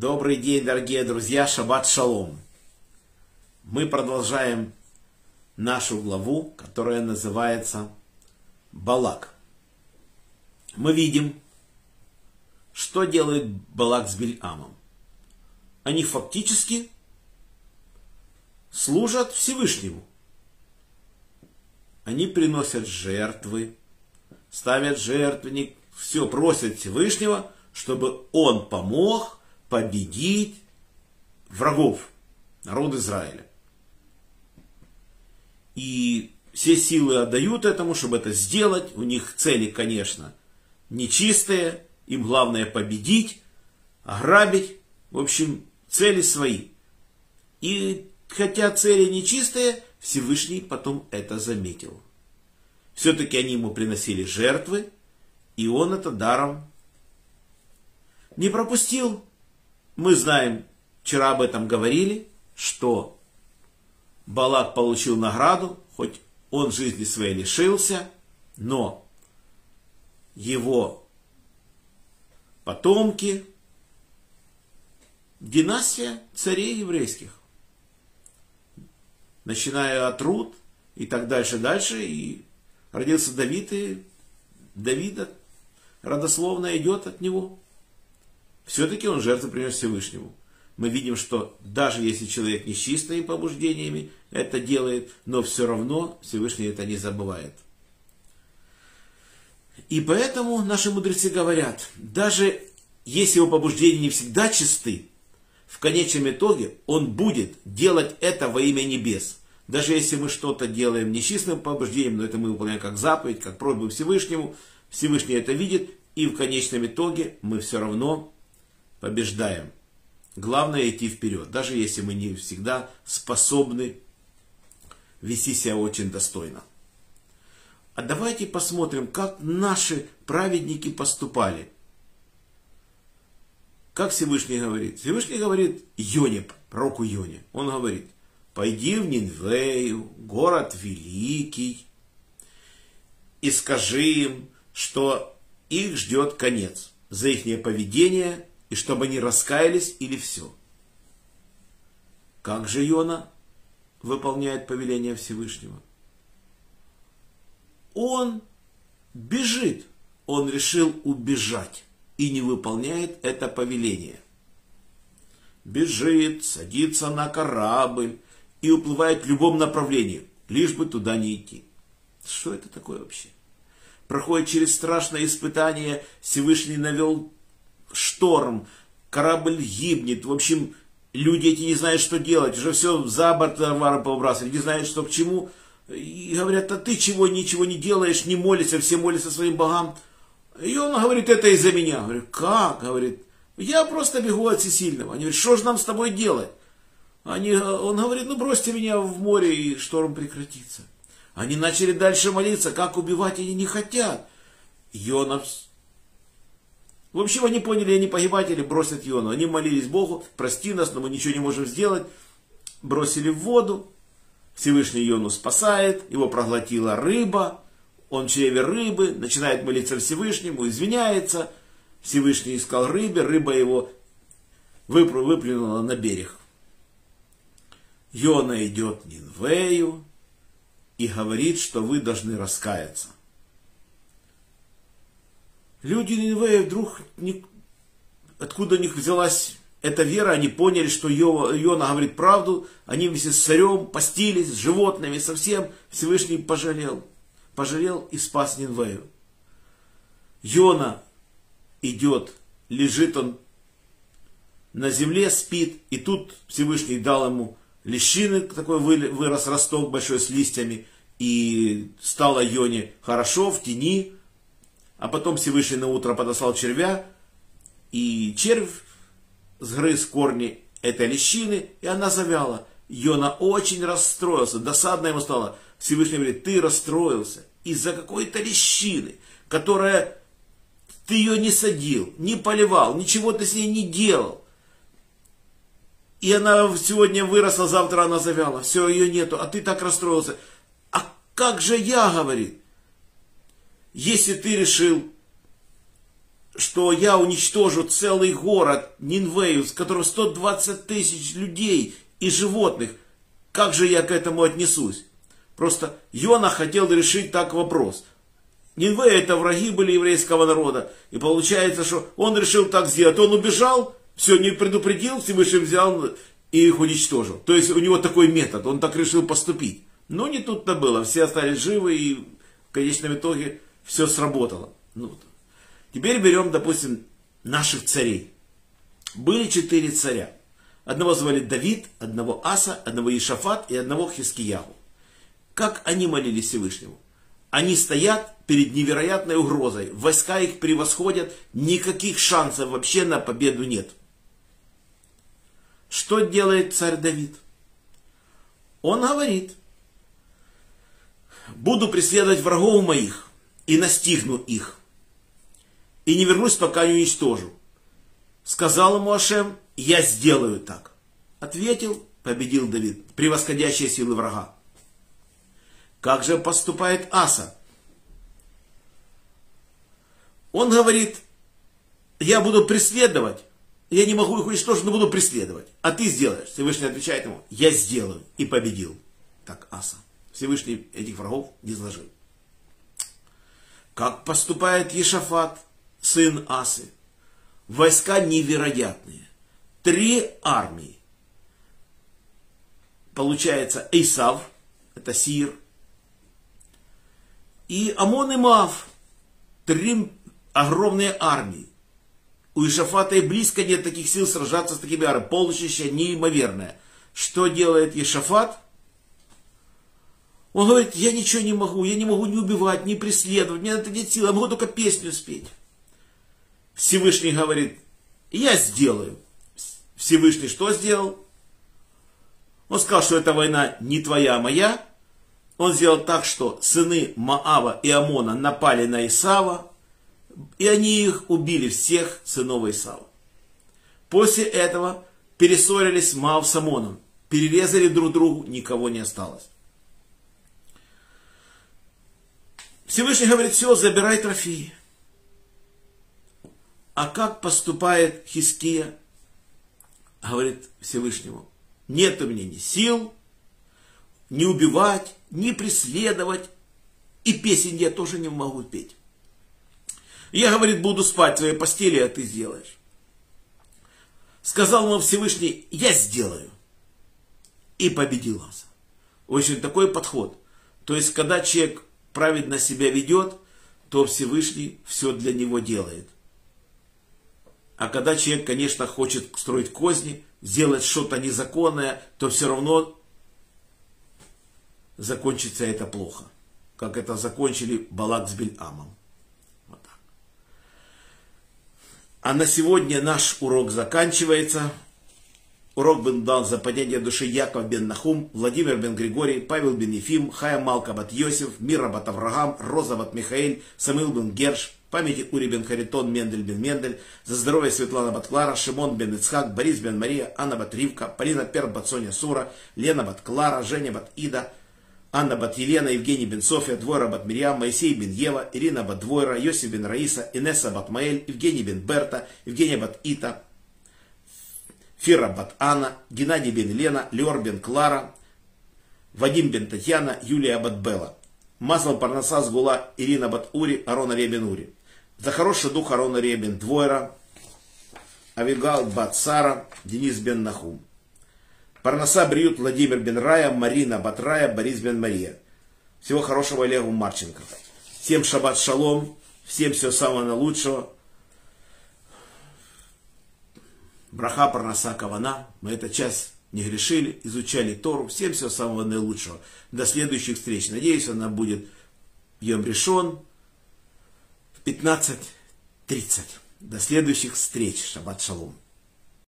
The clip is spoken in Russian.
Добрый день, дорогие друзья, шаббат шалом. Мы продолжаем нашу главу, которая называется Балак. Мы видим, что делает Балак с Бельамом. Они фактически служат Всевышнему. Они приносят жертвы, ставят жертвенник, все просят Всевышнего, чтобы он помог победить врагов народа Израиля. И все силы отдают этому, чтобы это сделать. У них цели, конечно, нечистые. Им главное победить, ограбить. В общем, цели свои. И хотя цели нечистые, Всевышний потом это заметил. Все-таки они ему приносили жертвы, и он это даром не пропустил. Мы знаем, вчера об этом говорили, что Балак получил награду, хоть он жизни своей лишился, но его потомки, династия царей еврейских, начиная от Руд и так дальше, дальше, и родился Давид, и Давида родословно идет от него все-таки он жертву принес Всевышнему. Мы видим, что даже если человек не с чистыми побуждениями это делает, но все равно Всевышний это не забывает. И поэтому наши мудрецы говорят, даже если его побуждения не всегда чисты, в конечном итоге он будет делать это во имя небес. Даже если мы что-то делаем нечистым побуждением, но это мы выполняем как заповедь, как просьбу Всевышнему, Всевышний это видит, и в конечном итоге мы все равно побеждаем. Главное идти вперед, даже если мы не всегда способны вести себя очень достойно. А давайте посмотрим, как наши праведники поступали. Как Всевышний говорит? Всевышний говорит Йоне, пророку Йоне. Он говорит, пойди в Нинвею, город великий, и скажи им, что их ждет конец за их поведение и чтобы они раскаялись или все. Как же Йона выполняет повеление Всевышнего? Он бежит, он решил убежать и не выполняет это повеление. Бежит, садится на корабль и уплывает в любом направлении, лишь бы туда не идти. Что это такое вообще? Проходит через страшное испытание, Всевышний навел шторм, корабль гибнет, в общем, люди эти не знают, что делать, уже все за борт товара повыбрасывали, не знают, что к чему. И говорят, а ты чего, ничего не делаешь, не молишься, все молятся своим богам. И он говорит, это из-за меня. Говорю, как? Говорит, я просто бегу от всесильного. Они говорят, что же нам с тобой делать? Они, он говорит, ну бросьте меня в море, и шторм прекратится. Они начали дальше молиться, как убивать они не хотят. Йона в общем, они поняли, они погибать или бросят Йону. Они молились Богу, прости нас, но мы ничего не можем сделать. Бросили в воду. Всевышний Йону спасает, его проглотила рыба. Он в чреве рыбы, начинает молиться Всевышнему, извиняется. Всевышний искал рыбы, рыба его выплюнула на берег. Йона идет Нинвею и говорит, что вы должны раскаяться. Люди Нинвея вдруг, откуда у них взялась эта вера, они поняли, что Иона говорит правду, они вместе с царем постились, с животными, совсем Всевышний пожалел. Пожалел и спас Нинвею. Йона идет, лежит он на земле, спит, и тут Всевышний дал ему лещины, такой вырос росток большой с листьями, и стало Йоне хорошо в тени, а потом Всевышний на утро подослал червя, и червь сгрыз корни этой лещины, и она завяла. Йона очень расстроился, досадно ему стало. Всевышний говорит, ты расстроился из-за какой-то лещины, которая ты ее не садил, не поливал, ничего ты с ней не делал. И она сегодня выросла, завтра она завяла. Все, ее нету, а ты так расстроился. А как же я, говорит, если ты решил что я уничтожу целый город Нинвею, с которым 120 тысяч людей и животных, как же я к этому отнесусь? Просто Йона хотел решить так вопрос. Нинвей это враги были еврейского народа. И получается, что он решил так сделать. Он убежал, все не предупредил, Всевышний взял и их уничтожил. То есть у него такой метод, он так решил поступить. Но не тут-то было. Все остались живы и в конечном итоге все сработало. Ну, теперь берем, допустим, наших царей. Были четыре царя. Одного звали Давид, одного Аса, одного Ишафат и одного Хискиягу. Как они молились Всевышнему? Они стоят перед невероятной угрозой. Войска их превосходят, никаких шансов вообще на победу нет. Что делает царь Давид? Он говорит, буду преследовать врагов моих и настигну их. И не вернусь, пока не уничтожу. Сказал ему Ашем, я сделаю так. Ответил, победил Давид, превосходящие силы врага. Как же поступает Аса? Он говорит, я буду преследовать, я не могу их уничтожить, но буду преследовать. А ты сделаешь. Всевышний отвечает ему, я сделаю. И победил. Так Аса. Всевышний этих врагов не изложил. Как поступает Ешафат, сын Асы? Войска невероятные. Три армии. Получается Эйсав, это Сир, и Амон и Мав, три огромные армии. У Ишафата и близко нет таких сил сражаться с такими армиями. Полчища неимоверное. Что делает Ешафат? Он говорит, я ничего не могу, я не могу не убивать, не преследовать, мне это нет сил, я могу только песню спеть. Всевышний говорит, я сделаю. Всевышний что сделал? Он сказал, что эта война не твоя, а моя. Он сделал так, что сыны Маава и Амона напали на Исава, и они их убили, всех сынов Исава. После этого перессорились Мав с Амоном, перерезали друг другу, никого не осталось. Всевышний говорит, все, забирай трофеи. А как поступает Хиския? Говорит Всевышнему, нет у меня ни сил, ни убивать, ни преследовать, и песен я тоже не могу петь. Я, говорит, буду спать в твоей постели, а ты сделаешь. Сказал ему Всевышний, я сделаю. И победил Аса. Очень такой подход. То есть, когда человек праведно себя ведет, то Всевышний все для него делает. А когда человек, конечно, хочет строить козни, сделать что-то незаконное, то все равно закончится это плохо. Как это закончили Балак с Бельамом. А на сегодня наш урок заканчивается. Урок был дан за падение души Яков бен Нахум, Владимир бен Григорий, Павел бен Ефим, Хая Малка бат Йосиф, Мира бат Авраам, Роза бат Михаил, Самил бен Герш, памяти Ури бен Харитон, Мендель бен Мендель, за здоровье Светлана бат Клара, Шимон бен Ицхак, Борис бен Мария, Анна бат Ривка, Полина Пер бат Соня Сура, Лена бат Клара, Женя бат Ида, Анна бат Елена, Евгений бен София, Двойра бат Мирьям, Моисей бен Ева, Ирина бат Двойра, Йосиф бен Раиса, Инесса бат Маэль, Евгений бен Берта, Евгения бат Ита, Фира бат Анна, Геннадий бен Лена, Леор бен Клара, Вадим бен Татьяна, Юлия бат Белла. Масло Парнаса Сгула, Ирина бат Ури, Арона Ребен Ури. За хороший дух Арона Ребен Двойра, Авигал бат Сара, Денис бен Нахум. Парнаса Бриют, Владимир Бен Рая, Марина Батрая, Борис Бен Мария. Всего хорошего Олегу Марченко. Всем шаббат шалом, всем всего самого наилучшего. Браха Парнаса Кавана. Мы эту часть не грешили, изучали Тору. Всем всего самого наилучшего. До следующих встреч. Надеюсь, она будет Йом Решон в 15.30. До следующих встреч. Шаббат шалом.